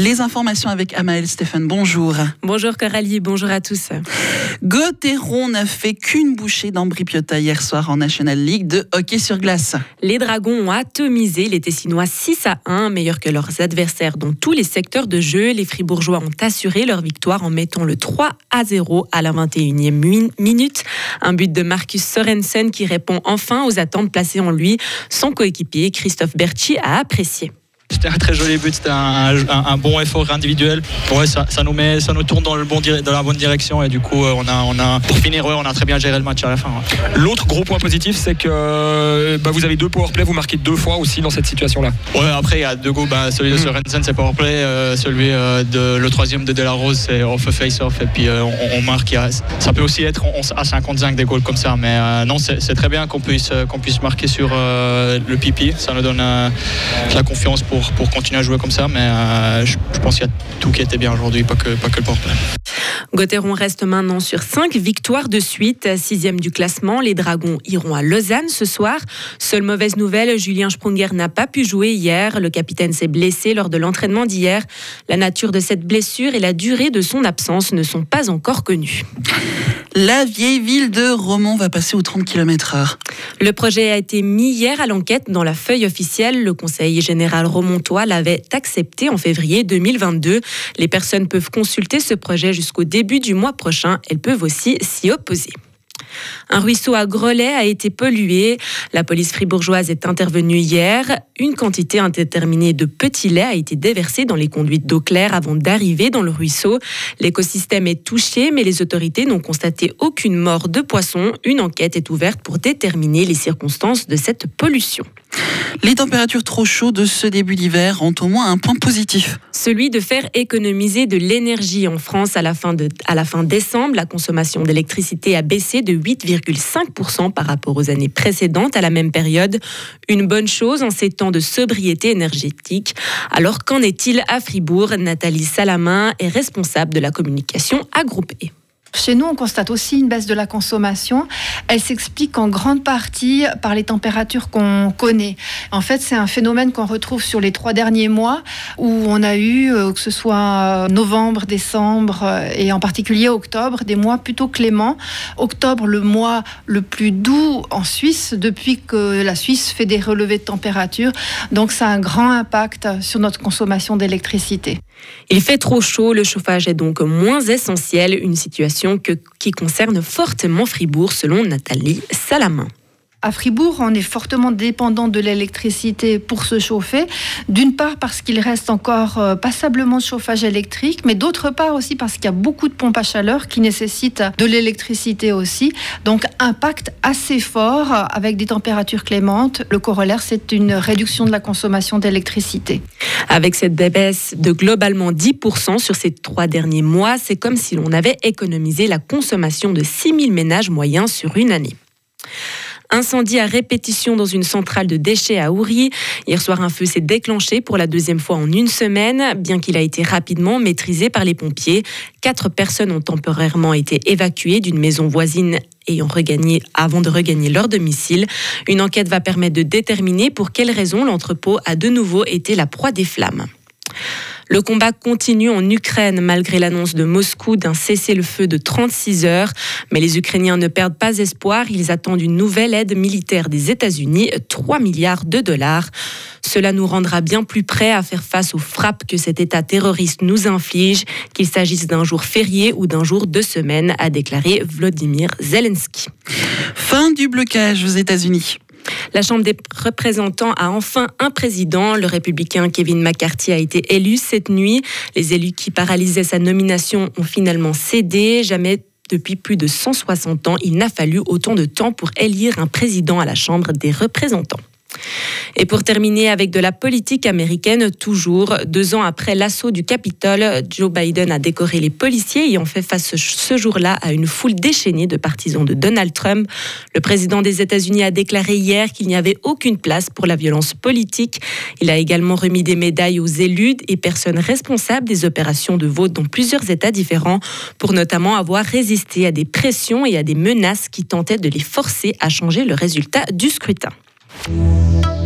Les informations avec Amael Stéphane, bonjour. Bonjour Coralie, bonjour à tous. Gauthieron n'a fait qu'une bouchée d'Ambripiota hier soir en National League de hockey sur glace. Les Dragons ont atomisé les Tessinois 6 à 1, meilleurs que leurs adversaires dans tous les secteurs de jeu. Les Fribourgeois ont assuré leur victoire en mettant le 3 à 0 à la 21e minute. Un but de Marcus Sorensen qui répond enfin aux attentes placées en lui. Son coéquipier Christophe Berchi a apprécié. C'était un très joli but, c'était un, bon effort individuel. Ouais, ça, ça, nous met, ça nous tourne dans, le bon, dans la bonne direction et du coup, euh, on a, on a, pour finir, on a très bien géré le match à la fin. L'autre gros point positif, c'est que bah, vous avez deux powerplay, vous marquez deux fois aussi dans cette situation-là. Ouais, après, il y a deux goals. Bah, celui de mm. Sorensen, c'est powerplay. Euh, celui euh, de le troisième de Delarose, c'est off face-off. Et puis, on, marque. ça peut aussi être à 55 des goals comme ça. Mais non, c'est très bien qu'on puisse, qu'on puisse marquer sur le pipi. Ça nous donne la confiance pour pour, continuer à jouer comme ça. Mais euh, je, pense qu'il y a tout qui était bien aujourd'hui, pas que, pas que le portrait. Gauthieron reste maintenant sur 5 victoires de suite, sixième du classement. Les Dragons iront à Lausanne ce soir. Seule mauvaise nouvelle, Julien Sprunger n'a pas pu jouer hier. Le capitaine s'est blessé lors de l'entraînement d'hier. La nature de cette blessure et la durée de son absence ne sont pas encore connues. La vieille ville de Romont va passer aux 30 km/h. Le projet a été mis hier à l'enquête dans la feuille officielle. Le Conseil général romontois l'avait accepté en février 2022. Les personnes peuvent consulter ce projet jusqu'au début du mois prochain. Elles peuvent aussi s'y opposer. Un ruisseau à Grelais a été pollué. La police fribourgeoise est intervenue hier. Une quantité indéterminée de petits laits a été déversée dans les conduites d'eau claire avant d'arriver dans le ruisseau. L'écosystème est touché, mais les autorités n'ont constaté aucune mort de poissons. Une enquête est ouverte pour déterminer les circonstances de cette pollution. Les températures trop chaudes de ce début d'hiver ont au moins un point positif. Celui de faire économiser de l'énergie en France à la fin, de, à décembre. La consommation d'électricité a baissé de 8,5% par rapport aux années précédentes à la même période. Une bonne chose en ces temps de sobriété énergétique. Alors qu'en est-il à Fribourg? Nathalie Salamin est responsable de la communication à E. Chez nous, on constate aussi une baisse de la consommation. Elle s'explique en grande partie par les températures qu'on connaît. En fait, c'est un phénomène qu'on retrouve sur les trois derniers mois où on a eu, euh, que ce soit novembre, décembre euh, et en particulier octobre, des mois plutôt cléments. Octobre, le mois le plus doux en Suisse depuis que la Suisse fait des relevés de température. Donc, ça a un grand impact sur notre consommation d'électricité. Il fait trop chaud, le chauffage est donc moins essentiel, une situation qui concerne fortement Fribourg selon Nathalie Salamin. À Fribourg, on est fortement dépendant de l'électricité pour se chauffer. D'une part parce qu'il reste encore euh, passablement de chauffage électrique, mais d'autre part aussi parce qu'il y a beaucoup de pompes à chaleur qui nécessitent de l'électricité aussi. Donc impact assez fort avec des températures clémentes. Le corollaire, c'est une réduction de la consommation d'électricité. Avec cette baisse de globalement 10% sur ces trois derniers mois, c'est comme si l'on avait économisé la consommation de 6000 ménages moyens sur une année. Incendie à répétition dans une centrale de déchets à Ouri. Hier soir, un feu s'est déclenché pour la deuxième fois en une semaine, bien qu'il a été rapidement maîtrisé par les pompiers. Quatre personnes ont temporairement été évacuées d'une maison voisine regagné, avant de regagner leur domicile. Une enquête va permettre de déterminer pour quelles raisons l'entrepôt a de nouveau été la proie des flammes. Le combat continue en Ukraine malgré l'annonce de Moscou d'un cessez-le-feu de 36 heures. Mais les Ukrainiens ne perdent pas espoir. Ils attendent une nouvelle aide militaire des États-Unis, 3 milliards de dollars. Cela nous rendra bien plus prêts à faire face aux frappes que cet État terroriste nous inflige, qu'il s'agisse d'un jour férié ou d'un jour de semaine, a déclaré Vladimir Zelensky. Fin du blocage aux États-Unis. La Chambre des représentants a enfin un président. Le républicain Kevin McCarthy a été élu cette nuit. Les élus qui paralysaient sa nomination ont finalement cédé. Jamais depuis plus de 160 ans, il n'a fallu autant de temps pour élire un président à la Chambre des représentants. Et pour terminer avec de la politique américaine, toujours deux ans après l'assaut du Capitole, Joe Biden a décoré les policiers ayant fait face ce jour-là à une foule déchaînée de partisans de Donald Trump. Le président des États-Unis a déclaré hier qu'il n'y avait aucune place pour la violence politique. Il a également remis des médailles aux élus et personnes responsables des opérations de vote dans plusieurs États différents pour notamment avoir résisté à des pressions et à des menaces qui tentaient de les forcer à changer le résultat du scrutin.